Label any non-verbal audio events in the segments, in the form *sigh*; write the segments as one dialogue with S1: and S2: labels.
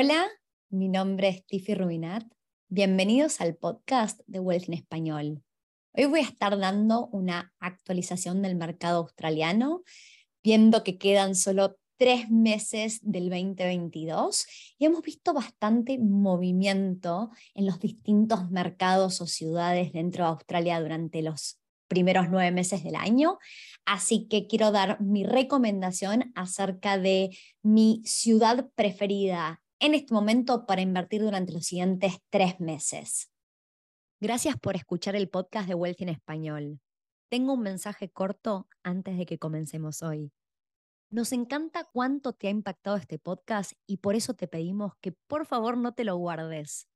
S1: Hola, mi nombre es Tiffy Rubinat. Bienvenidos al podcast de Wealth en Español. Hoy voy a estar dando una actualización del mercado australiano, viendo que quedan solo tres meses del 2022 y hemos visto bastante movimiento en los distintos mercados o ciudades dentro de Australia durante los primeros nueve meses del año. Así que quiero dar mi recomendación acerca de mi ciudad preferida en este momento para invertir durante los siguientes tres meses. Gracias por escuchar el podcast de Wealth en español. Tengo un mensaje corto antes de que comencemos hoy. Nos encanta cuánto te ha impactado este podcast y por eso te pedimos que por favor no te lo guardes.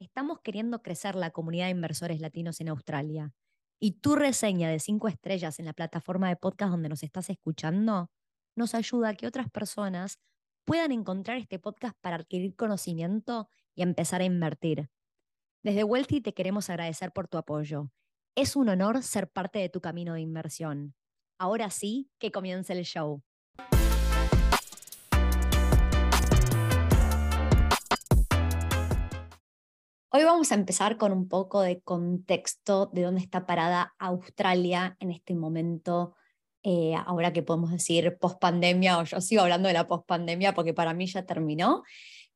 S1: Estamos queriendo crecer la comunidad de inversores latinos en Australia y tu reseña de cinco estrellas en la plataforma de podcast donde nos estás escuchando nos ayuda a que otras personas puedan encontrar este podcast para adquirir conocimiento y empezar a invertir. Desde Wealthy te queremos agradecer por tu apoyo. Es un honor ser parte de tu camino de inversión. Ahora sí, que comience el show. Hoy vamos a empezar con un poco de contexto de dónde está parada Australia en este momento eh, ahora que podemos decir post pandemia, o yo sigo hablando de la post pandemia porque para mí ya terminó,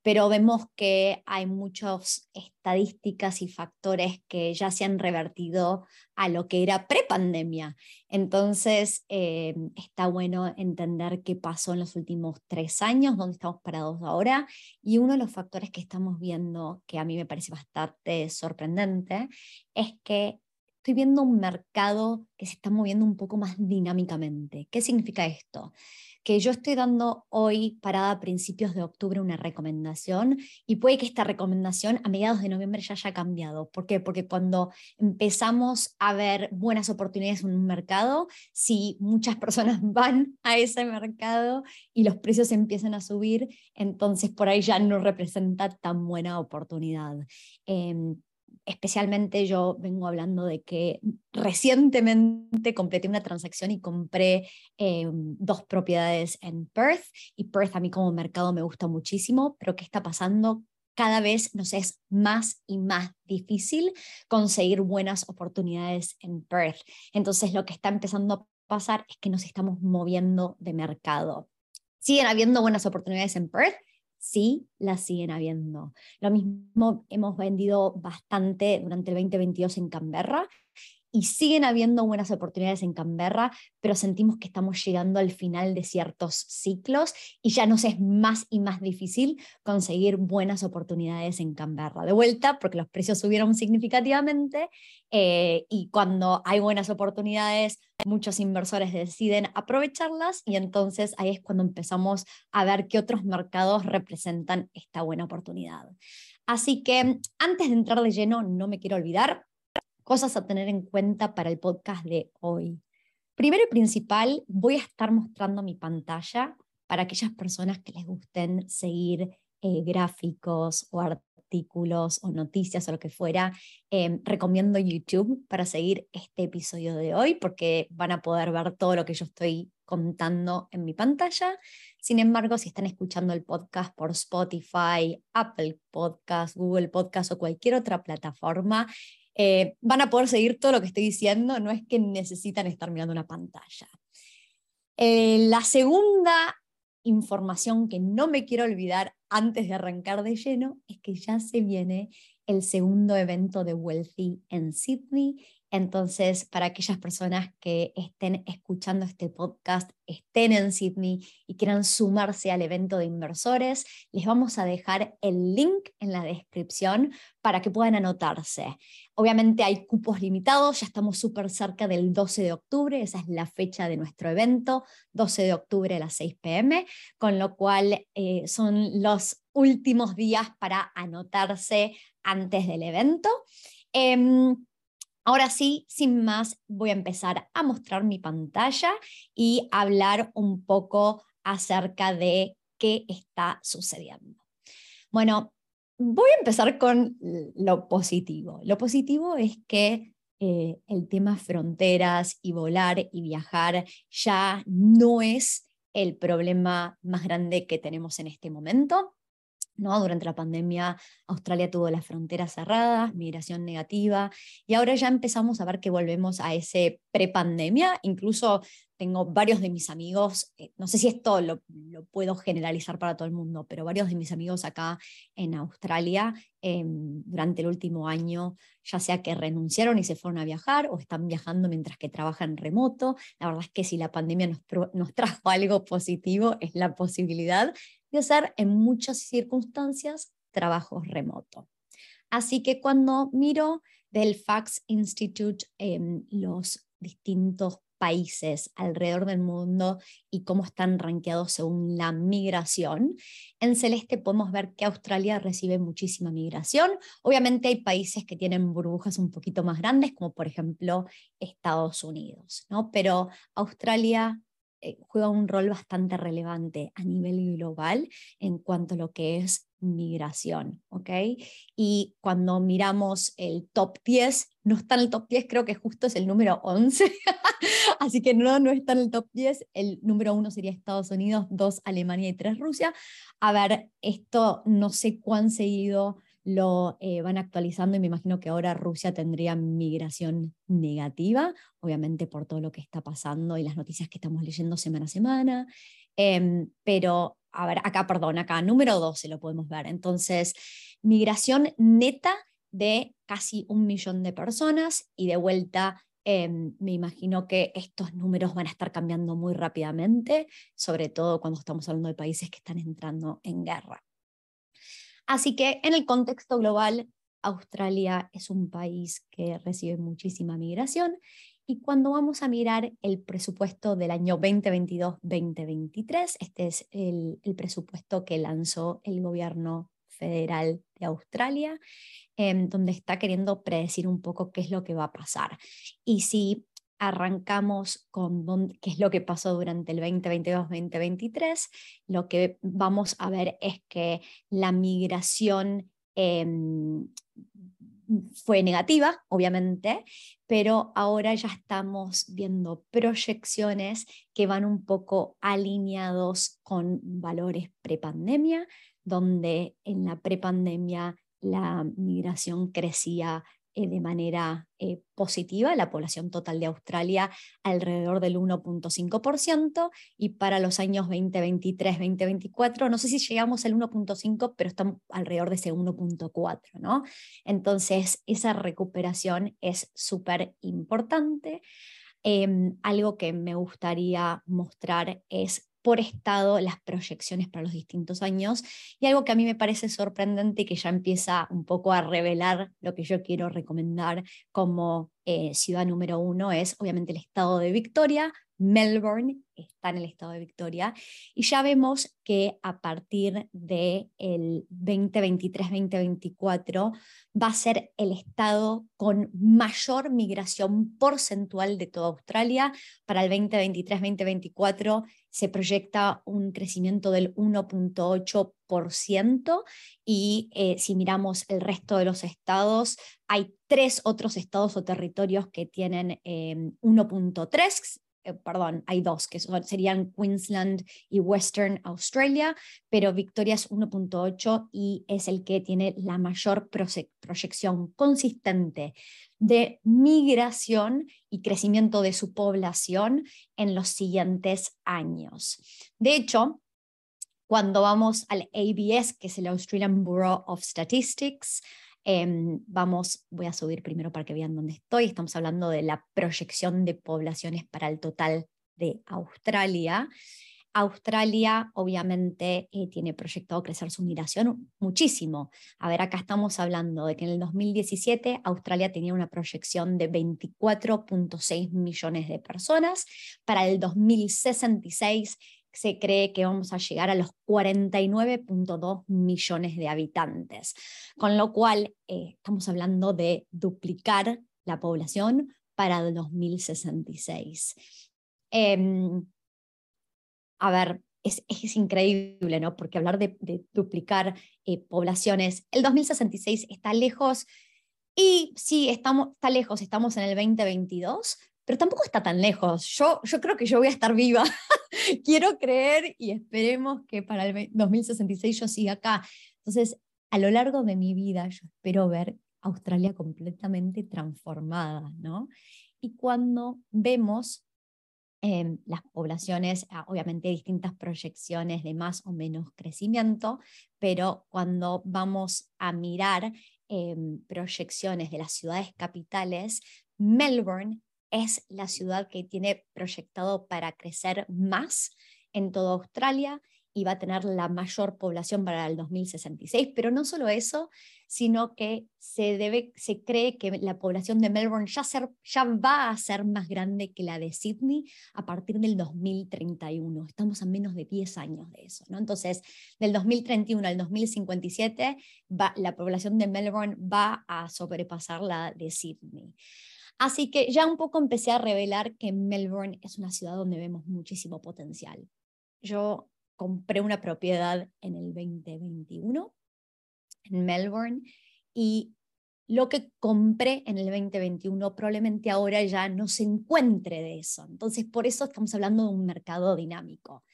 S1: pero vemos que hay muchas estadísticas y factores que ya se han revertido a lo que era pre-pandemia. Entonces, eh, está bueno entender qué pasó en los últimos tres años, dónde estamos parados ahora, y uno de los factores que estamos viendo, que a mí me parece bastante sorprendente, es que estoy viendo un mercado que se está moviendo un poco más dinámicamente. ¿Qué significa esto? Que yo estoy dando hoy, parada a principios de octubre, una recomendación y puede que esta recomendación a mediados de noviembre ya haya cambiado. ¿Por qué? Porque cuando empezamos a ver buenas oportunidades en un mercado, si muchas personas *laughs* van a ese mercado y los precios empiezan a subir, entonces por ahí ya no representa tan buena oportunidad. Em, especialmente yo vengo hablando de que recientemente completé una transacción y compré eh, dos propiedades en Perth y Perth a mí como mercado me gusta muchísimo, pero ¿qué está pasando? Cada vez nos es más y más difícil conseguir buenas oportunidades en Perth. Entonces lo que está empezando a pasar es que nos estamos moviendo de mercado. Siguen habiendo buenas oportunidades en Perth, sí las siguen habiendo. Lo mismo hemos vendido bastante durante el 2022 en Canberra y siguen habiendo buenas oportunidades en Canberra, pero sentimos que estamos llegando al final de ciertos ciclos y ya nos es más y más difícil conseguir buenas oportunidades en Canberra. De vuelta, porque los precios subieron significativamente eh, y cuando hay buenas oportunidades, muchos inversores deciden aprovecharlas y entonces ahí es cuando empezamos a ver qué otros mercados representan esta buena oportunidad. Así que antes de entrar de lleno, no me quiero olvidar cosas a tener en cuenta para el podcast de hoy. Primero y principal, voy a estar mostrando mi pantalla para aquellas personas que les gusten seguir eh, gráficos o artículos o noticias o lo que fuera. Em, recomiendo YouTube para seguir este episodio de hoy porque van a poder ver todo lo que yo estoy contando en mi pantalla. Sin embargo, si están escuchando el podcast por Spotify, Apple Podcast, Google Podcast o cualquier otra plataforma, eh, van a poder seguir todo lo que estoy diciendo, no es que necesitan estar mirando una pantalla. Eh, la segunda información que no me quiero olvidar antes de arrancar de lleno es que ya se viene el segundo evento de Wealthy en Sydney entonces, para aquellas personas que estén escuchando este podcast, estén en Sydney y quieran sumarse al evento de inversores, les vamos a dejar el link en la descripción para que puedan anotarse. Obviamente hay cupos limitados, ya estamos súper cerca del 12 de octubre, esa es la fecha de nuestro evento, 12 de octubre a las 6 pm, con lo cual eh, son los últimos días para anotarse antes del evento. Em, Ahora sí, sin más, voy a empezar a mostrar mi pantalla y hablar un poco acerca de qué está sucediendo. Bueno, voy a empezar con lo positivo. Lo positivo es que eh, el tema fronteras y volar y viajar ya no es el problema más grande que tenemos en este momento. ¿No? Durante la pandemia Australia tuvo las fronteras cerradas, migración negativa, y ahora ya empezamos a ver que volvemos a ese prepandemia. Incluso tengo varios de mis amigos, eh, no sé si esto lo, lo, puedo generalizar para todo el mundo, pero varios de mis amigos acá en Australia em, durante el último año, ya sea que renunciaron y se fueron a viajar o están viajando mientras que trabajan remoto. La verdad es que si la pandemia nos, nos *laughs* trajo algo positivo es la posibilidad de hacer en muchas circunstancias trabajos remoto. Así que cuando miro del Fax Institute em, los distintos países alrededor del mundo y cómo están rankeados según la migración. En celeste podemos ver que Australia recibe muchísima migración. Obviamente hay países que tienen burbujas un poquito más grandes, como por ejemplo Estados Unidos, ¿no? Pero Australia eh, juega un rol bastante relevante a nivel global en cuanto a lo que es migración, ¿ok? Y cuando miramos el top 10, no está en el top 10, creo que justo es el número 11, *laughs* así que no, no está en el top 10, el número 1 sería Estados Unidos, 2 Alemania y 3 Rusia. A ver, esto no sé cuán seguido lo eh, van actualizando y me imagino que ahora Rusia tendría migración negativa, obviamente por todo lo que está pasando y las noticias que estamos leyendo semana a semana, em, pero a ver, acá, perdón, acá, número 12 lo podemos ver. Entonces, migración neta de casi un millón de personas y de vuelta em, me imagino que estos números van a estar cambiando muy rápidamente, sobre todo cuando estamos hablando de países que están entrando en guerra. Así que en el contexto global, Australia es un país que recibe muchísima migración y cuando vamos a mirar el presupuesto del año 2022-2023, este es el, presupuesto que lanzó el gobierno federal de Australia, em, donde está queriendo predecir un poco qué es lo que va a pasar. Y si arrancamos con qué es lo que pasó durante el 2022-2023, lo que vamos a ver es que la migración em, fue negativa, obviamente, pero ahora ya estamos viendo proyecciones que van un poco alineados con valores prepandemia, donde en la prepandemia la migración crecía de manera eh, positiva, la población total de Australia alrededor del 1.5% y para los años 2023-2024, no sé si llegamos al 1.5, pero estamos alrededor de ese 1.4, ¿no? Entonces, esa recuperación es súper importante. Em, algo que me gustaría mostrar es por estado las proyecciones para los distintos años. Y algo que a mí me parece sorprendente que ya empieza un poco a revelar lo que yo quiero recomendar como eh, ciudad número uno es obviamente el estado de Victoria, Melbourne está en el estado de Victoria y ya vemos que a partir del 2023-2024 va a ser el estado con mayor migración porcentual de toda Australia. Para el 2023-2024 se proyecta un crecimiento del 1.8% y eh, si miramos el resto de los estados, hay tres otros estados o territorios que tienen 1.3 eh, perdón, hay dos, que serían Queensland y Western Australia, pero Victoria es 1.8 y es el que tiene la mayor proyección consistente de migración y crecimiento de su población en los siguientes años. De hecho, cuando vamos al ABS, que es el Australian Bureau of Statistics, Em, vamos, voy a subir primero para que vean dónde estoy. Estamos hablando de la proyección de poblaciones para el total de Australia. Australia obviamente eh, tiene proyectado crecer su migración muchísimo. A ver, acá estamos hablando de que en el 2017 Australia tenía una proyección de 24.6 millones de personas. Para el 2066 se cree que vamos a llegar a los 49.2 millones de habitantes, con lo cual eh, estamos hablando de duplicar la población para el 2066. Em, a ver, es, es, increíble, ¿no? Porque hablar de, duplicar eh, poblaciones, el 2066 está lejos y sí, estamos, está lejos, estamos en el 2022, pero tampoco está tan lejos. Yo, yo creo que yo voy a estar viva. *laughs* Quiero creer y esperemos que para el 2066 yo siga acá. Entonces, a lo largo de mi vida, yo espero ver Australia completamente transformada, ¿no? Y cuando vemos em, las poblaciones, ah, obviamente distintas proyecciones de más o menos crecimiento, pero cuando vamos a mirar em, proyecciones de las ciudades capitales, Melbourne es la ciudad que tiene proyectado para crecer más en toda Australia y va a tener la mayor población para el 2066, pero no solo eso, sino que se, debe, se cree que la población de Melbourne ya, va a ser más grande que la de Sydney a partir del 2031. Estamos a menos de 10 años de eso. ¿no? Entonces, del 2031 al 2057, va, la población de Melbourne va a sobrepasar la de Sydney. Así que ya un poco empecé a revelar que Melbourne es una ciudad donde vemos muchísimo potencial. Yo compré una propiedad en el 2021 en Melbourne y lo que compré en el 2021 probablemente ahora ya no se encuentre de eso. Entonces, por eso estamos hablando de un mercado dinámico.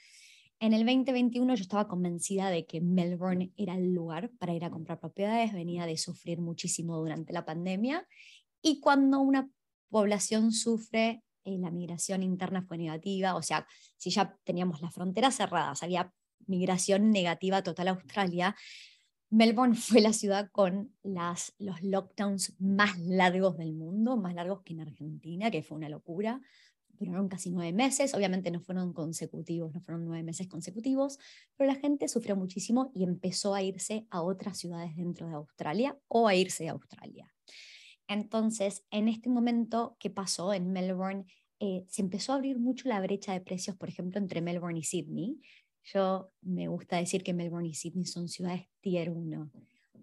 S1: En el 2021 yo estaba convencida de que Melbourne era el lugar para ir a comprar propiedades, venía de sufrir muchísimo durante la pandemia y cuando una población sufre eh, la migración interna fue negativa, o sea, si ya teníamos las fronteras cerradas, había migración negativa total a Australia, Melbourne *laughs* fue la ciudad con los lockdowns más largos del mundo, más largos que en Argentina, que fue una locura. Duraron casi nueve meses, obviamente no fueron consecutivos, no fueron nueve meses consecutivos, pero la gente sufrió muchísimo y empezó a irse a otras ciudades dentro de Australia o a irse de Australia. Entonces, en este momento, ¿qué pasó en Melbourne? Eh, se empezó a abrir mucho la brecha de precios, por ejemplo, entre Melbourne y Sydney. Yo me gusta decir que Melbourne y Sydney son ciudades tier 1.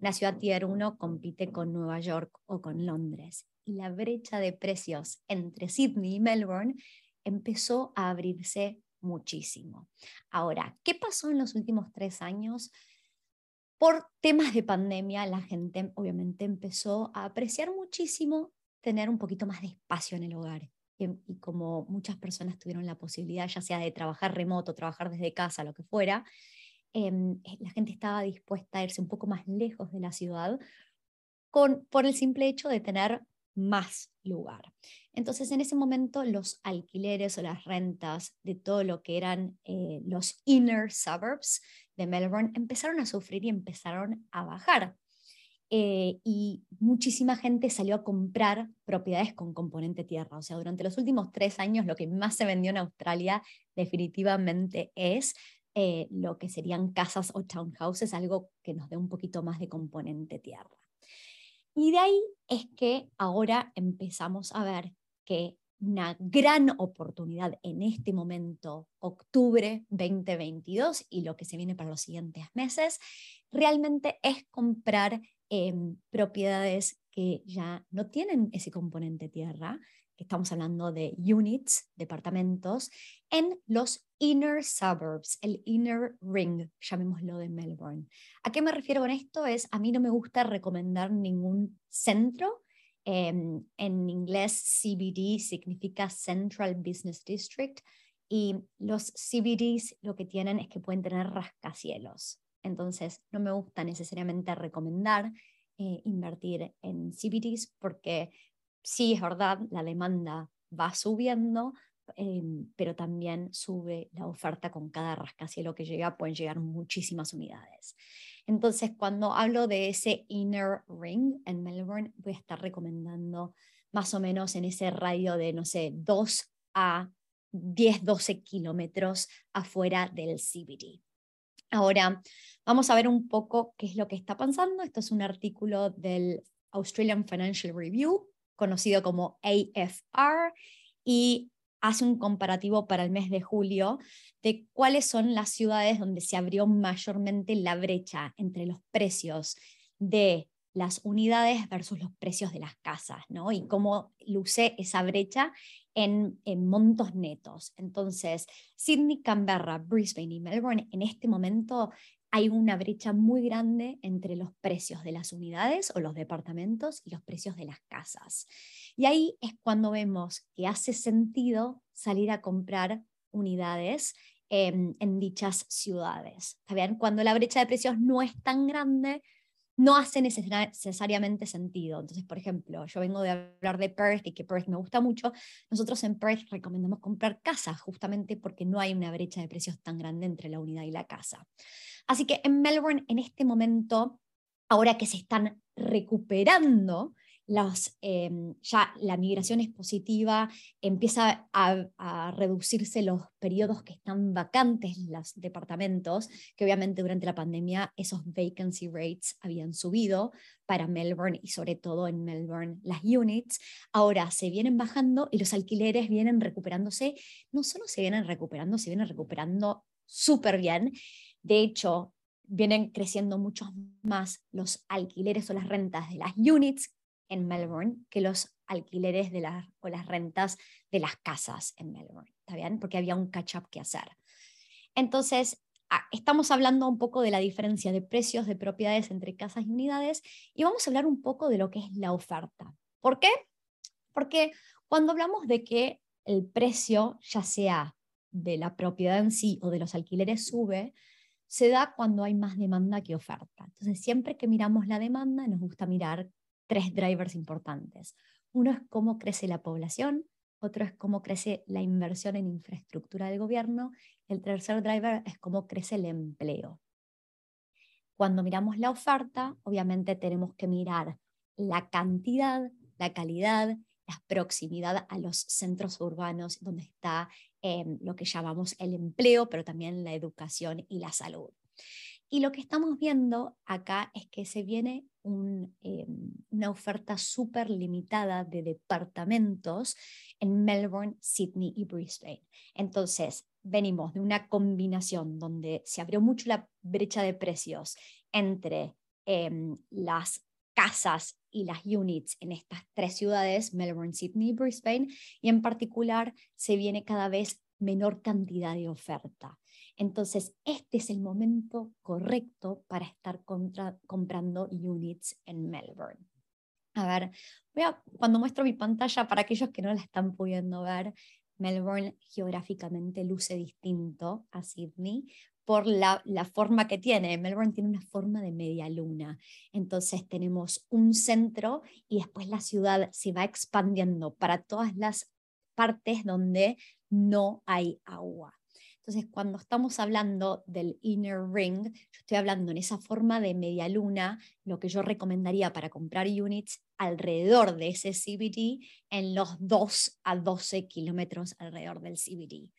S1: Una ciudad tier 1 compite con Nueva York o con Londres. Y la brecha de precios entre Sydney y Melbourne empezó a abrirse muchísimo. Ahora, ¿qué pasó en los últimos tres años? Por temas de pandemia, la gente obviamente empezó a apreciar muchísimo tener un poquito más de espacio en el hogar. Y, como muchas personas tuvieron la posibilidad, ya sea de trabajar remoto, trabajar desde casa, lo que fuera, em, eh, la gente estaba dispuesta a irse un poco más lejos de la ciudad con, por el simple hecho de tener más lugar. Entonces, en ese momento, los alquileres o las rentas de todo lo que eran eh, los inner suburbs de Melbourne empezaron a sufrir y empezaron a bajar. Eh, y muchísima gente salió a comprar propiedades con componente tierra. O sea, durante los últimos tres años lo que más se vendió en Australia definitivamente es eh, lo que serían casas o townhouses, algo que nos dé un poquito más de componente tierra. Y de ahí es que ahora empezamos a ver que una gran oportunidad en este momento, octubre 2022 y lo que se viene para los siguientes meses, realmente es comprar em, propiedades que ya no tienen ese componente tierra, que estamos hablando de units, departamentos, en los inner suburbs, el inner ring, llamémoslo de Melbourne. ¿A qué me refiero con esto? Es, a mí no me gusta recomendar ningún centro Em, en inglés, CBD significa Central Business District y los CBDs lo que tienen es que pueden tener rascacielos. Entonces, no me gusta necesariamente recomendar eh, invertir en CBDs porque sí es verdad, la demanda va subiendo, em, pero también sube la oferta con cada rascacielos que llega, pueden llegar muchísimas unidades. Entonces, cuando hablo de ese inner ring en Melbourne, voy a estar recomendando más o menos en ese radio de, no sé, 2 a 10, 12 kilómetros afuera del CBD. Ahora, vamos a ver un poco qué es lo que está pasando. Esto es un artículo del Australian Financial Review, conocido como AFR, y hace un comparativo para el mes de julio de cuáles son las ciudades donde se abrió mayormente la brecha entre los precios de las unidades versus los precios de las casas, ¿no? Y cómo luce esa brecha en, en, montos netos. Entonces, Sydney, Canberra, Brisbane y Melbourne en este momento hay una brecha muy grande entre los precios de las unidades o los departamentos y los precios de las casas. Y ahí es cuando vemos que hace sentido salir a comprar unidades em, en dichas ciudades. ¿Está Cuando la brecha de precios no es tan grande, no hace necesariamente sentido. Entonces, por ejemplo, yo vengo de hablar de Perth y que Perth me gusta mucho. Nosotros en Perth recomendamos comprar casa justamente porque no hay una brecha de precios tan grande entre la unidad y la casa. Así que en Melbourne, en este momento, ahora que se están recuperando Em, ya la migración es positiva, empieza a, reducirse los periodos que están vacantes los departamentos, que obviamente durante la pandemia esos vacancy rates habían subido para Melbourne y sobre todo en Melbourne las units, ahora se vienen bajando y los alquileres vienen recuperándose, no solo se vienen recuperando, se vienen recuperando súper bien. De hecho, vienen creciendo mucho más los alquileres o las rentas de las units en Melbourne que los alquileres de las, o las rentas de las casas en Melbourne, ¿está bien? Porque había un catch-up que hacer. Entonces, ah, estamos hablando un poco de la diferencia de precios de propiedades entre casas y unidades y vamos a hablar un poco de lo que es la oferta. ¿Por qué? Porque cuando hablamos de que el precio, ya sea de la propiedad en sí o de los alquileres, sube, se da cuando hay más demanda que oferta. Entonces, siempre que miramos la demanda, nos gusta mirar tres drivers importantes. Uno es cómo crece la población, otro es cómo crece la inversión en infraestructura del gobierno, el tercer driver es cómo crece el empleo. Cuando miramos la oferta, obviamente tenemos que mirar la cantidad, la calidad, la proximidad a los centros urbanos donde está em, lo que llamamos el empleo, pero también la educación y la salud. Y lo que estamos viendo acá es que se viene eh, una oferta súper limitada de departamentos en Melbourne, Sydney y Brisbane. Entonces, venimos de una combinación donde se abrió mucho la brecha de precios entre em, las casas y las units en estas tres ciudades, Melbourne, Sydney y Brisbane, y en particular se viene cada vez menor cantidad de oferta. Entonces, este es el momento correcto para estar comprando units en Melbourne. A ver, voy a, cuando muestro mi pantalla, para aquellos que no la están pudiendo ver, Melbourne geográficamente luce distinto a Sydney por la, la, forma que tiene. Melbourne tiene una forma de media luna. Entonces tenemos un centro y después la ciudad se va expandiendo para todas las partes donde no hay agua. Entonces, cuando estamos hablando del inner ring, yo estoy hablando en esa forma de media luna, lo que yo recomendaría para comprar units alrededor de ese CBD en los 2 a 12 kilómetros alrededor del CBD.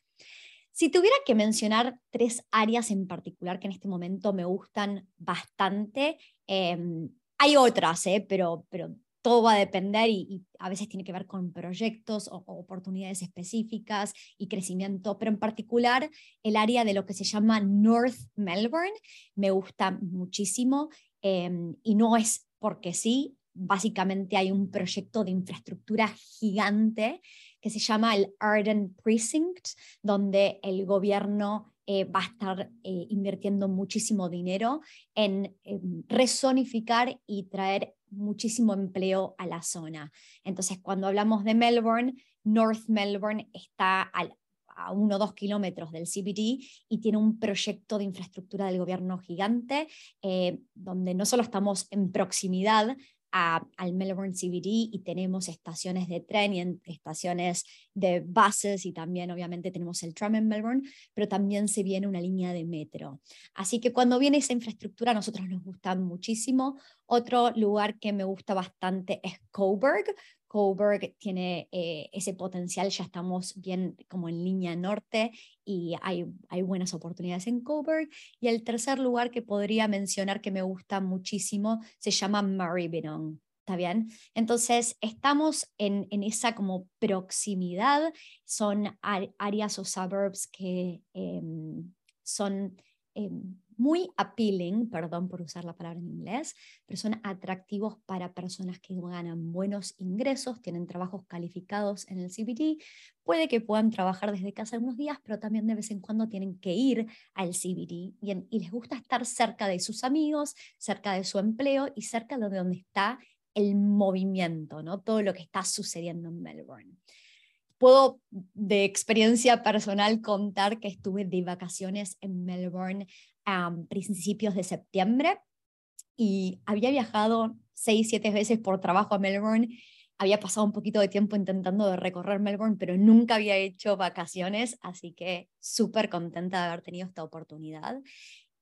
S1: Si tuviera que mencionar tres áreas en particular que en este momento me gustan bastante, em, hay otras, eh, pero, pero todo va a depender y, a veces tiene que ver con proyectos o, oportunidades específicas y crecimiento, pero en particular el área de lo que se llama North Melbourne me gusta muchísimo em, y no es porque sí, básicamente hay un proyecto de infraestructura gigante que se llama el Arden Precinct, donde el gobierno eh, va a estar eh, invirtiendo muchísimo dinero en, en resonificar y traer muchísimo empleo a la zona. Entonces, cuando hablamos de Melbourne, North Melbourne está a uno o dos kilómetros del CBD y tiene un proyecto de infraestructura del gobierno gigante, eh, donde no solo estamos en proximidad al Melbourne CBD y tenemos estaciones de tren y estaciones de buses y también obviamente tenemos el tram en Melbourne, pero también se viene una línea de metro. Así que cuando viene esa infraestructura a nosotros nos gusta muchísimo. Otro lugar que me gusta bastante es Coburg. Coburg tiene eh, ese potencial, ya estamos bien como en línea norte y hay, hay buenas oportunidades en Coburg. Y el tercer lugar que podría mencionar que me gusta muchísimo se llama Maribyrnong. ¿Está bien? Entonces, estamos en, en esa como proximidad, son áreas o suburbs que em, son em, muy appealing, perdón por usar la palabra en inglés, pero son atractivos para personas que ganan buenos ingresos, tienen trabajos calificados en el CBT, puede que puedan trabajar desde casa algunos días, pero también de vez en cuando tienen que ir al CBT y, y les gusta estar cerca de sus amigos, cerca de su empleo y cerca de donde está el movimiento, ¿no? todo lo que está sucediendo en Melbourne. puedo de experiencia personal contar que estuve de vacaciones en Melbourne a principios de septiembre y había viajado seis, siete veces por trabajo a Melbourne. Había pasado un poquito de tiempo intentando de recorrer Melbourne, pero nunca había hecho vacaciones, así que súper contenta de haber tenido esta oportunidad.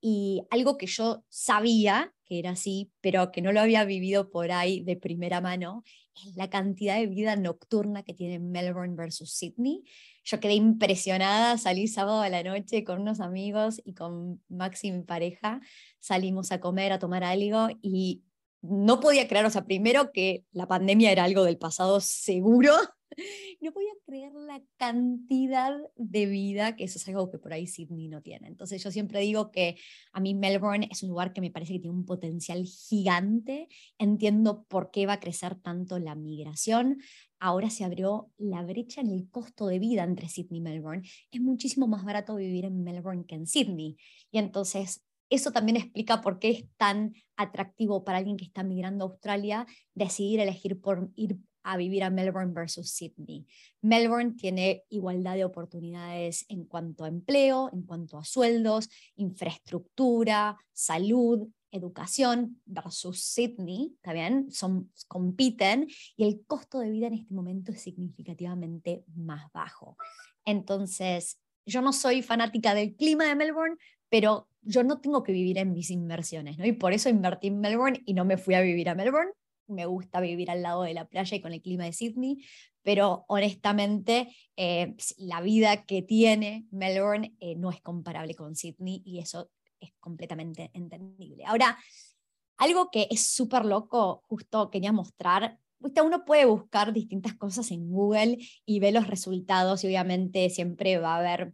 S1: Y algo que yo sabía que era así, pero que no lo había vivido por ahí de primera mano, es la cantidad de vida nocturna que tiene Melbourne versus Sydney. Yo quedé impresionada, salí sábado a la noche con unos amigos y con Maxi, mi pareja, salimos a comer, a tomar algo y no podía creer, o sea, primero que la pandemia era algo del pasado seguro, *laughs* no podía creer la cantidad de vida, que eso es algo que por ahí Sydney no tiene. Entonces yo siempre digo que a mí Melbourne es un lugar que me parece que tiene un potencial gigante, entiendo por qué va a crecer tanto la migración. Ahora se abrió la brecha en el costo de vida entre Sydney y Melbourne. Es muchísimo más barato vivir en Melbourne que en Sydney. Y entonces eso también explica por qué es tan atractivo para alguien que está migrando a Australia decidir elegir por ir a vivir a Melbourne versus Sydney. Melbourne tiene igualdad de oportunidades en cuanto a empleo, en cuanto a sueldos, infraestructura, salud, educación versus Sydney, ¿está bien? Son, compiten y el costo de vida en este momento es significativamente más bajo. Entonces, yo no soy fanática del clima de Melbourne, pero yo no tengo que vivir en mis inversiones, ¿no? Y por eso invertí en Melbourne y no me fui a vivir a Melbourne. Me gusta vivir al lado de la playa y con el clima de Sydney, pero honestamente eh, la vida que tiene Melbourne eh, no es comparable con Sydney y eso es completamente entendible. Ahora, algo que es súper loco, justo quería mostrar, uno puede buscar distintas cosas en Google y ve los resultados y obviamente siempre va a haber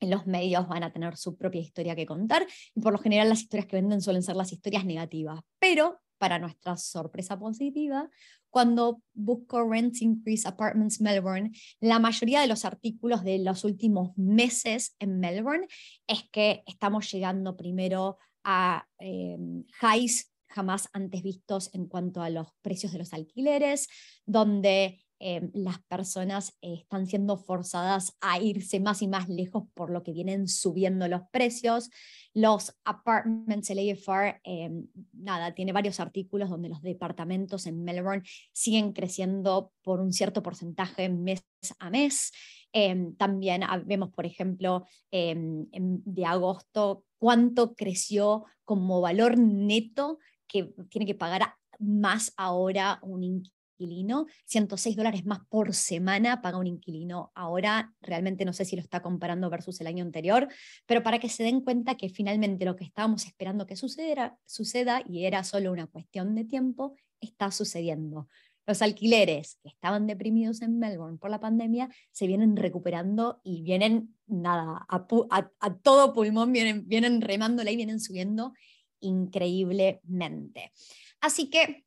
S1: en los medios van a tener su propia historia que contar y por lo general las historias que venden suelen ser las historias negativas. Pero, para nuestra sorpresa positiva, cuando busco Rent Increase Apartments Melbourne, la mayoría de los artículos de los últimos meses en Melbourne es que estamos llegando primero a eh, highs jamás antes vistos en cuanto a los precios de los alquileres, donde Em, las personas eh, están siendo forzadas a irse más y más lejos por lo que vienen subiendo los precios. Los apartments, el AFR, em, nada, tiene varios artículos donde los departamentos en Melbourne siguen creciendo por un cierto porcentaje mes a mes. Em, también vemos, por ejemplo, de agosto cuánto creció como valor neto que tiene que pagar más ahora un inquilino, 106 dólares más por semana paga un inquilino ahora, realmente no sé si lo está comparando versus el año anterior, pero para que se den cuenta que finalmente lo que estábamos esperando que suceda, suceda y era solo una cuestión de tiempo, está sucediendo. Los alquileres que estaban deprimidos en Melbourne por la pandemia se vienen recuperando y vienen, nada, a, a, todo pulmón, vienen, vienen remándola y vienen subiendo increíblemente. Así que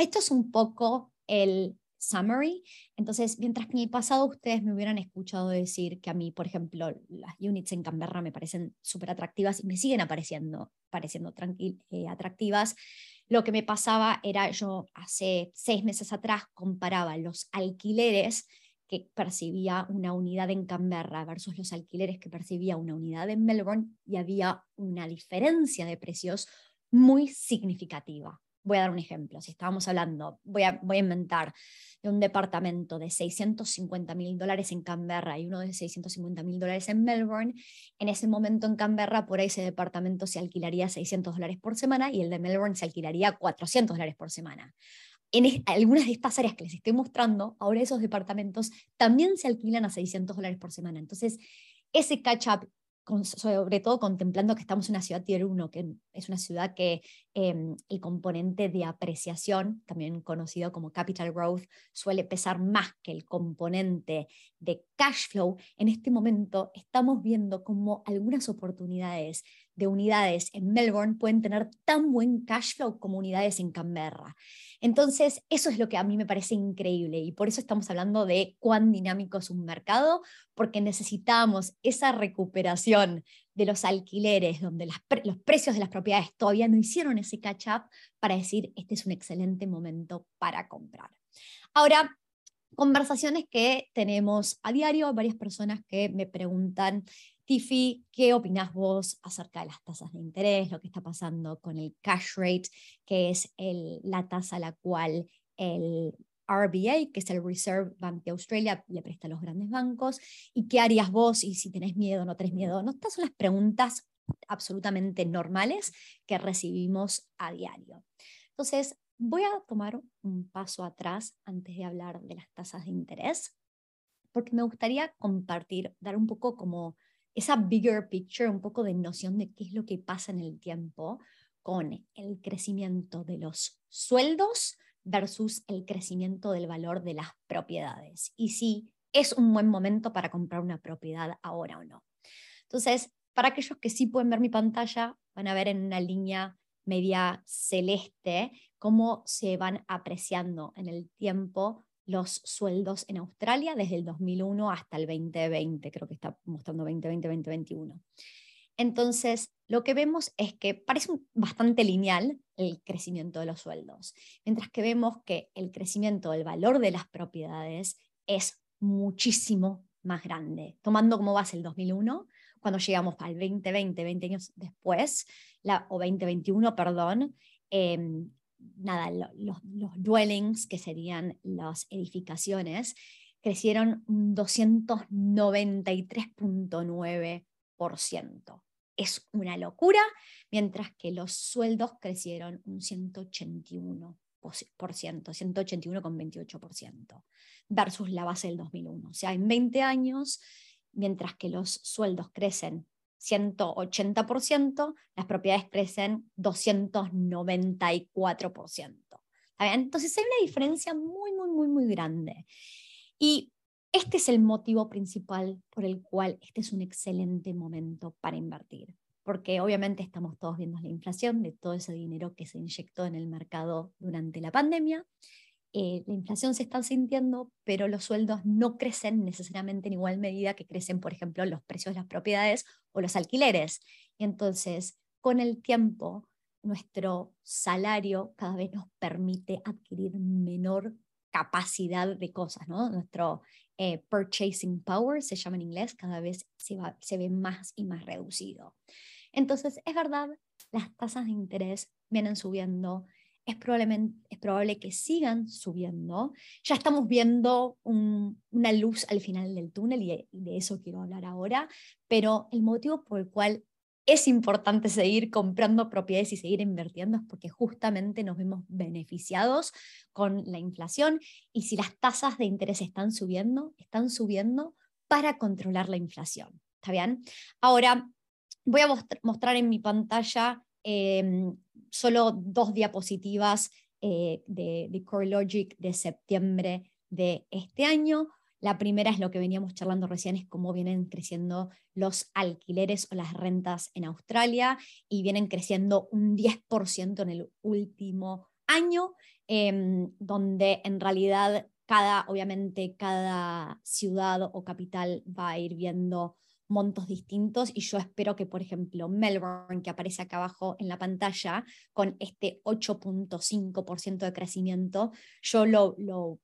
S1: esto es un poco el summary. Entonces, mientras que en el pasado ustedes me hubieran escuchado decir que a mí, por ejemplo, las units en Canberra me parecen súper atractivas y me siguen apareciendo, pareciendo eh, atractivas, lo que me pasaba era yo hace seis meses atrás comparaba los alquileres que percibía una unidad en Canberra versus los alquileres que percibía una unidad en Melbourne y había una diferencia de precios muy significativa. Voy a dar un ejemplo. Si estábamos hablando, voy a, voy inventar, de un departamento de 650 mil dólares en Canberra y uno de 650 mil dólares en Melbourne, en ese momento en Canberra, por ese departamento se alquilaría 600 dólares por semana y el de Melbourne se alquilaría 400 dólares por semana. En algunas de estas áreas que les estoy mostrando, ahora esos departamentos también se alquilan a 600 dólares por semana. Entonces, ese catch-up sobre todo contemplando que estamos en una ciudad tier 1, que es una ciudad que em, el componente de apreciación, también conocido como capital growth, suele pesar más que el componente de cash flow. En este momento estamos viendo como algunas oportunidades de unidades en Melbourne pueden tener tan buen cash flow como unidades en Canberra. Entonces, eso es lo que a mí me parece increíble y por eso estamos hablando de cuán dinámico es un mercado, porque necesitamos esa recuperación de los alquileres, donde los precios de las propiedades todavía no hicieron ese catch-up para decir, este es un excelente momento para comprar. Ahora, conversaciones que tenemos a diario, varias personas que me preguntan, Tiffy, ¿qué opinas vos acerca de las tasas de interés, lo que está pasando con el cash rate, que es la tasa a la cual el RBA, que es el Reserve Bank de Australia, le presta a los grandes bancos, y qué harías vos y si tenés miedo o no tenés miedo. Estas son las preguntas absolutamente normales que recibimos a diario. Entonces, voy a tomar un paso atrás antes de hablar de las tasas de interés, porque me gustaría compartir, dar un poco como esa bigger picture, un poco de noción de qué es lo que pasa en el tiempo con el crecimiento de los sueldos versus el crecimiento del valor de las propiedades y si es un buen momento para comprar una propiedad ahora o no. Entonces, para aquellos que sí pueden ver mi pantalla, van a ver en una línea media celeste cómo se van apreciando en el tiempo los sueldos en Australia desde el 2001 hasta el 2020, creo que está mostrando 2020-2021. Entonces, lo que vemos es que parece bastante lineal el crecimiento de los sueldos, mientras que vemos que el crecimiento del valor de las propiedades es muchísimo más grande. Tomando como base el 2001, cuando llegamos al 2020, 20 años después, la, o 2021, perdón, em, nada, los, los dwellings, que serían las edificaciones, crecieron un 293.9%. Es una locura, mientras que los sueldos crecieron un 181%, 181,28%, versus la base del 2001. O sea, en 20 años, mientras que los sueldos crecen 180%, las propiedades crecen 294%. Entonces hay una diferencia muy, muy, muy, muy grande. Y este es el motivo principal por el cual este es un excelente momento para invertir, porque obviamente estamos todos viendo la inflación de todo ese dinero que se inyectó en el mercado durante la pandemia eh, la inflación se está sintiendo, pero los sueldos no crecen necesariamente en igual medida que crecen, por ejemplo, los precios de las propiedades o los alquileres. Y entonces, con el tiempo, nuestro salario cada vez nos permite adquirir menor capacidad de cosas. Nuestro eh, purchasing power, se llama en inglés, cada vez se, va, se ve más y más reducido. Entonces, es verdad, las tasas de interés vienen subiendo, es, es probable que sigan subiendo. Ya estamos viendo una luz al final del túnel y de, eso quiero hablar ahora, pero el motivo por el cual es importante seguir comprando propiedades y seguir invirtiendo es porque justamente nos vemos beneficiados con la inflación y si las tasas de interés están subiendo, están subiendo para controlar la inflación. ¿Está bien? Ahora voy a mostrar en mi pantalla em, solo dos diapositivas eh, de, de CoreLogic de septiembre de este año. La primera es lo que veníamos charlando recién, es cómo vienen creciendo los alquileres o las rentas en Australia y vienen creciendo un 10% en el último año, em, donde en realidad cada, obviamente, cada ciudad o capital va a ir viendo montos distintos y yo espero que, por ejemplo, Melbourne, que aparece acá abajo en la pantalla, con este 8.5% de crecimiento, yo lo, lo,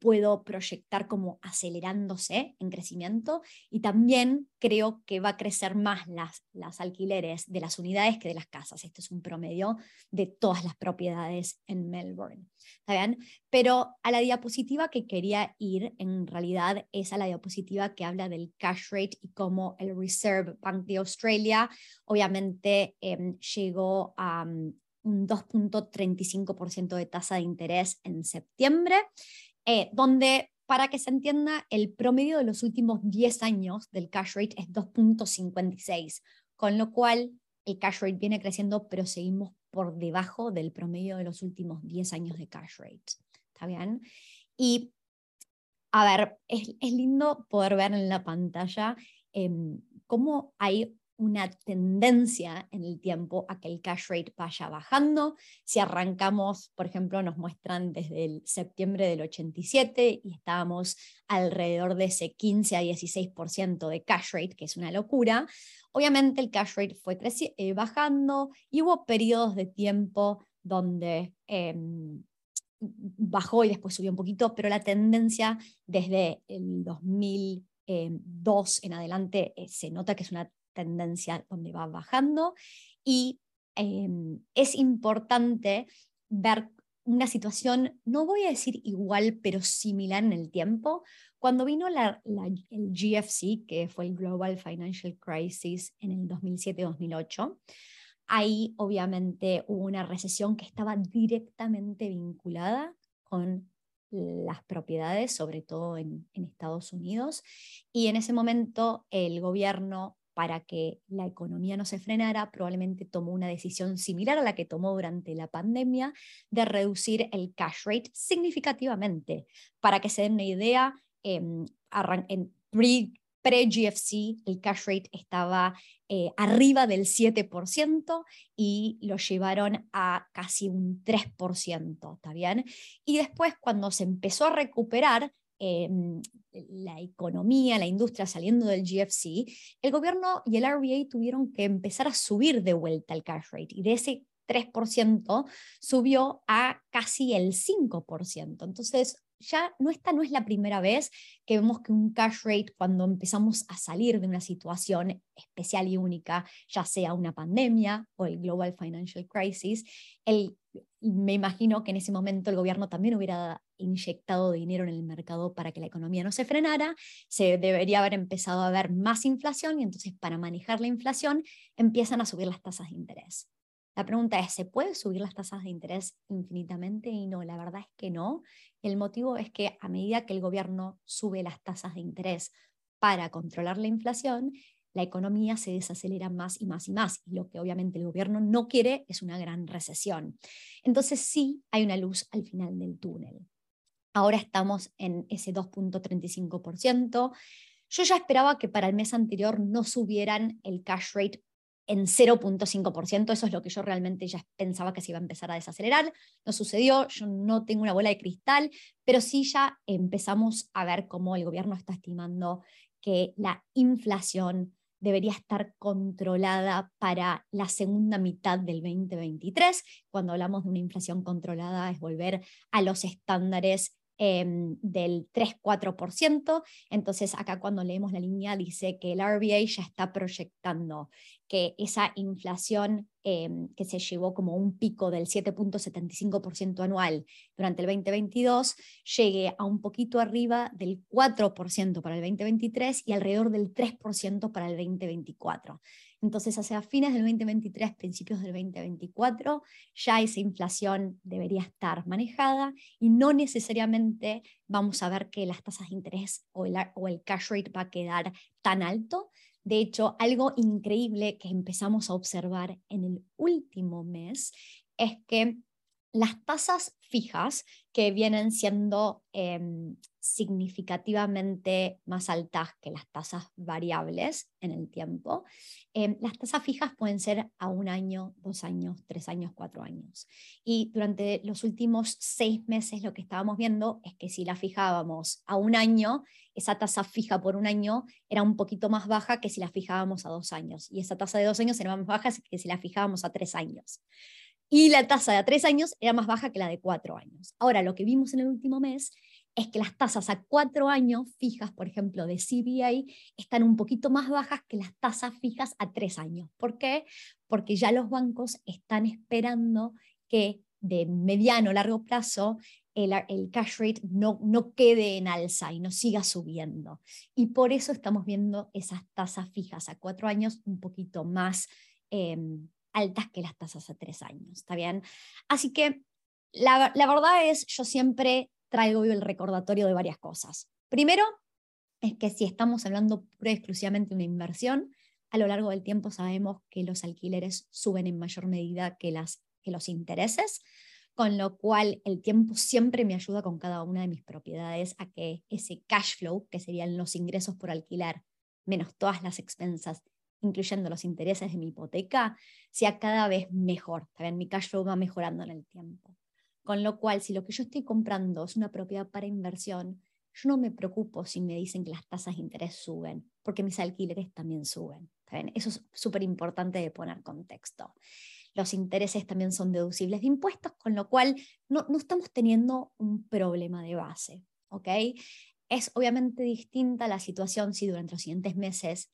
S1: puedo proyectar como acelerándose en crecimiento y también creo que va a crecer más las, las alquileres de las unidades que de las casas. Este es un promedio de todas las propiedades en Melbourne. ¿Está bien? Pero a la diapositiva que quería ir, en realidad, es a la diapositiva que habla del cash rate y cómo el Reserve Bank de Australia, obviamente, em, llegó a mm, un 2.35% de tasa de interés en septiembre, eh, donde para que se entienda, el promedio de los últimos 10 años del cash rate es 2.56, con lo cual el cash rate viene creciendo, pero seguimos por debajo del promedio de los últimos 10 años de cash rate. ¿Está bien? Y, a ver, es, es lindo poder ver en la pantalla em, cómo hay una tendencia en el tiempo a que el cash rate vaya bajando. Si arrancamos, por ejemplo, nos muestran desde el septiembre del 87 y estábamos alrededor de ese 15 a 16% de cash rate, que es una locura. Obviamente el cash rate fue eh, bajando y hubo periodos de tiempo donde em, bajó y después subió un poquito, pero la tendencia desde el 2002 en adelante eh, se nota que es una tendencia donde va bajando y em, es importante ver una situación, no voy a decir igual, pero similar en el tiempo. Cuando vino la, el GFC, que fue el Global Financial Crisis en el 2007-2008, ahí obviamente hubo una recesión que estaba directamente vinculada con las propiedades, sobre todo en, en Estados Unidos. Y en ese momento el gobierno para que la economía no se frenara, probablemente tomó una decisión similar a la que tomó durante la pandemia de reducir el cash rate significativamente. Para que se den una idea, em, en, pre-GFC el cash rate estaba eh, arriba del 7% y lo llevaron a casi un 3%, ¿está bien? Y después cuando se empezó a recuperar, Em, la economía, la industria saliendo del GFC, el gobierno y el RBA tuvieron que empezar a subir de vuelta el cash rate y de ese 3% subió a casi el 5%. Entonces, ya no esta no es la primera vez que vemos que un cash rate cuando empezamos a salir de una situación especial y única, ya sea una pandemia o el Global Financial Crisis, el, me imagino que en ese momento el gobierno también hubiera inyectado dinero en el mercado para que la economía no se frenara, se debería haber empezado a haber más inflación y entonces para manejar la inflación empiezan a subir las tasas de interés. La pregunta es, ¿se puede subir las tasas de interés infinitamente? Y no, la verdad es que no. El motivo es que a medida que el gobierno sube las tasas de interés para controlar la inflación, la economía se desacelera más y más y más. Y lo que obviamente el gobierno no quiere es una gran recesión. Entonces sí hay una luz al final del túnel. Ahora estamos en ese 2.35%. Yo ya esperaba que para el mes anterior no subieran el cash rate en 0.5%, eso es lo que yo realmente ya pensaba que se iba a empezar a desacelerar, no sucedió, yo no tengo una bola de cristal, pero sí ya empezamos a ver cómo el gobierno está estimando que la inflación debería estar controlada para la segunda mitad del 2023. Cuando hablamos de una inflación controlada es volver a los estándares Em, del 3-4%. Entonces, acá cuando leemos la línea dice que el RBA ya está proyectando que esa inflación em, que se llevó como un pico del 7.75% anual durante el 2022 llegue a un poquito arriba del 4% para el 2023 y alrededor del 3% para el 2024. Entonces, hacia fines del 2023, principios del 2024, ya esa inflación debería estar manejada y no necesariamente vamos a ver que las tasas de interés o el cash rate va a quedar tan alto. De hecho, algo increíble que empezamos a observar en el último mes es que las tasas fijas, que vienen siendo em, significativamente más altas que las tasas variables en el tiempo, em, las tasas fijas pueden ser a un año, dos años, tres años, cuatro años. Y durante los últimos seis meses lo que estábamos viendo es que si la fijábamos a un año, esa tasa fija por un año era un poquito más baja que si la fijábamos a dos años. Y esa tasa de dos años era más baja que si la fijábamos a tres años y la tasa de a tres años era más baja que la de cuatro años. Ahora, lo que vimos en el último mes es que las tasas a cuatro años fijas, por ejemplo, de CBA, están un poquito más bajas que las tasas fijas a tres años. ¿Por qué? Porque ya los bancos están esperando que de mediano o largo plazo el, cash rate no, no quede en alza y no siga subiendo. Y por eso estamos viendo esas tasas fijas a cuatro años un poquito más em, altas que las tasas a tres años, ¿está bien? Así que la, verdad es, yo siempre traigo el recordatorio de varias cosas. Primero, es que si estamos hablando exclusivamente de una inversión, a lo largo del tiempo sabemos que los alquileres suben en mayor medida que, las, que los intereses, con lo cual el tiempo siempre me ayuda con cada una de mis propiedades a que ese cash flow, que serían los ingresos por alquilar, menos todas las expensas incluyendo los intereses de mi hipoteca, sea cada vez mejor. También mi cash flow va mejorando en el tiempo. Con lo cual, si lo que yo estoy comprando es una propiedad para inversión, yo no me preocupo si me dicen que las tasas de interés suben, porque mis alquileres también suben. Eso es súper importante de poner contexto. los intereses también son deducibles de impuestos, con lo cual no, no estamos teniendo un problema de base. ¿ok? Es obviamente distinta la situación si durante los siguientes meses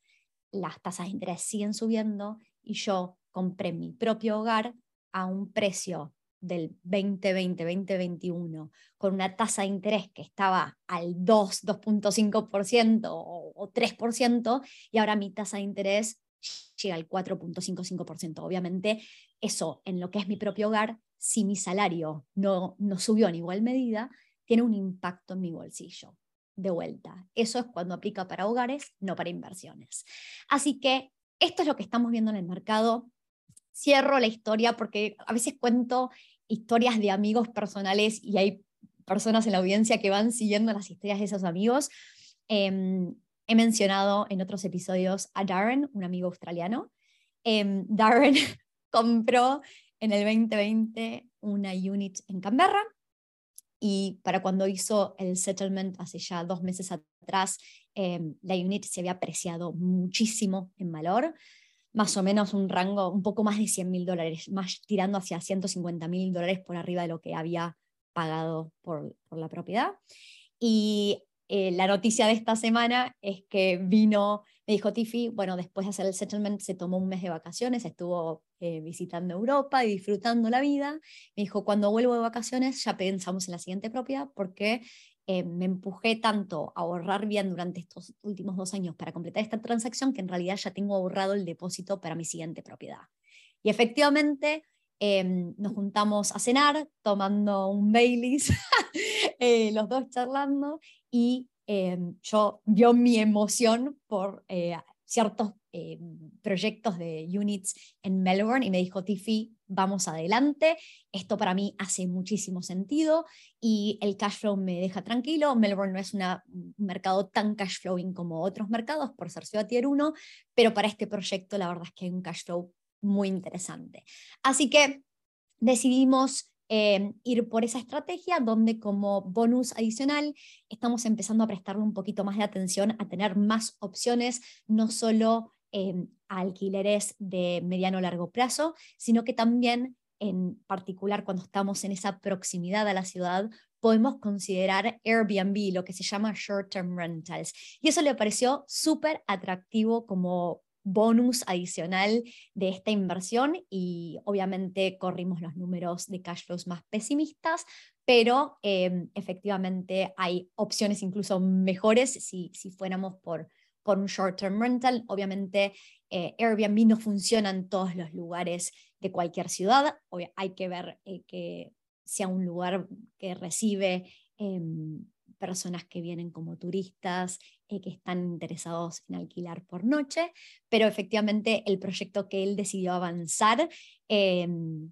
S1: las tasas de interés siguen subiendo y yo compré mi propio hogar a un precio del 2020-2021 con una tasa de interés que estaba al 2, 2.5% o, o 3% y ahora mi tasa de interés llega al 4.55%. Obviamente eso en lo que es mi propio hogar, si mi salario no, no subió en igual medida, tiene un impacto en mi bolsillo. De vuelta, eso es cuando aplica para hogares, no para inversiones. Así que esto es lo que estamos viendo en el mercado. Cierro la historia porque a veces cuento historias de amigos personales y hay personas en la audiencia que van siguiendo las historias de esos amigos. Em, he mencionado en otros episodios a Darren, un amigo australiano. Em, *laughs* Darren *laughs* compró en el 2020 una unit en Canberra y para cuando hizo el settlement hace ya dos meses atrás, em, la unit se había apreciado muchísimo en valor, más o menos un rango un poco más de 100 mil dólares, más tirando hacia 150 mil dólares por arriba de lo que había pagado por, por la propiedad. Y eh, la noticia de esta semana es que vino, me dijo Tiffy, bueno, después de hacer el settlement se tomó un mes de vacaciones, estuvo eh, visitando Europa y disfrutando la vida. Me dijo, cuando vuelvo de vacaciones ya pensamos en la siguiente propiedad porque eh, me empujé tanto a ahorrar bien durante estos últimos dos años para completar esta transacción que en realidad ya tengo ahorrado el depósito para mi siguiente propiedad. Y efectivamente, Em, nos juntamos a cenar tomando un Baileys, *laughs* eh, los dos charlando, y em, yo vio mi emoción por eh, ciertos em, proyectos de units en Melbourne y me dijo, Tiffy, vamos adelante, esto para mí hace muchísimo sentido y el cash flow me deja tranquilo. Melbourne no es un mercado tan cash flowing como otros mercados por ser ciudad tier 1, pero para este proyecto la verdad es que hay un cash flow muy interesante. Así que decidimos eh, ir por esa estrategia donde como bonus adicional estamos empezando a prestarle un poquito más de atención a tener más opciones, no solo eh, a alquileres de mediano o largo plazo, sino que también en particular cuando estamos en esa proximidad a la ciudad, podemos considerar Airbnb, lo que se llama short-term rentals. Y eso le pareció súper atractivo como bonus adicional de esta inversión y obviamente corrimos los números de cash flows más pesimistas, pero em, efectivamente hay opciones incluso mejores si, si fuéramos por, por un short-term rental. Obviamente eh, Airbnb no funciona en todos los lugares de cualquier ciudad, hay que ver eh, que sea un lugar que recibe em, personas que vienen como turistas, eh, que están interesados en alquilar por noche, pero efectivamente el proyecto que él decidió avanzar em,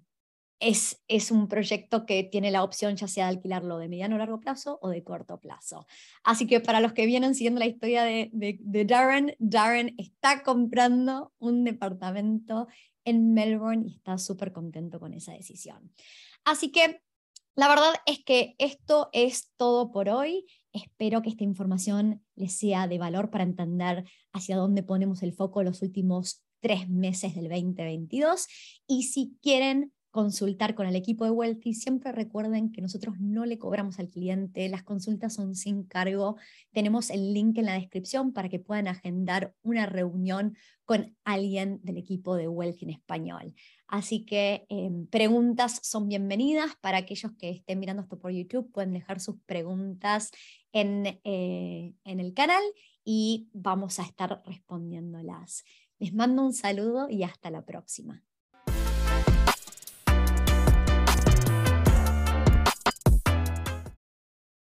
S1: es, es, un proyecto que tiene la opción ya sea de alquilarlo de mediano o largo plazo o de corto plazo. Así que para los que vienen siguiendo la historia de, de, de Darren, Darren está comprando un departamento en Melbourne y está súper contento con esa decisión. Así que la verdad es que esto es todo por hoy. Espero que esta información les sea de valor para entender hacia dónde ponemos el foco los últimos tres meses del 2022. Y si quieren consultar con el equipo de Wealthy, siempre recuerden que nosotros no le cobramos al cliente, las consultas son sin cargo. Tenemos el link en la descripción para que puedan agendar una reunión con alguien del equipo de Wealthy en español. Así que em, preguntas son bienvenidas para aquellos que estén mirando esto por YouTube, pueden dejar sus preguntas en, eh, en el canal y vamos a estar respondiéndolas. Les mando un saludo y hasta la próxima.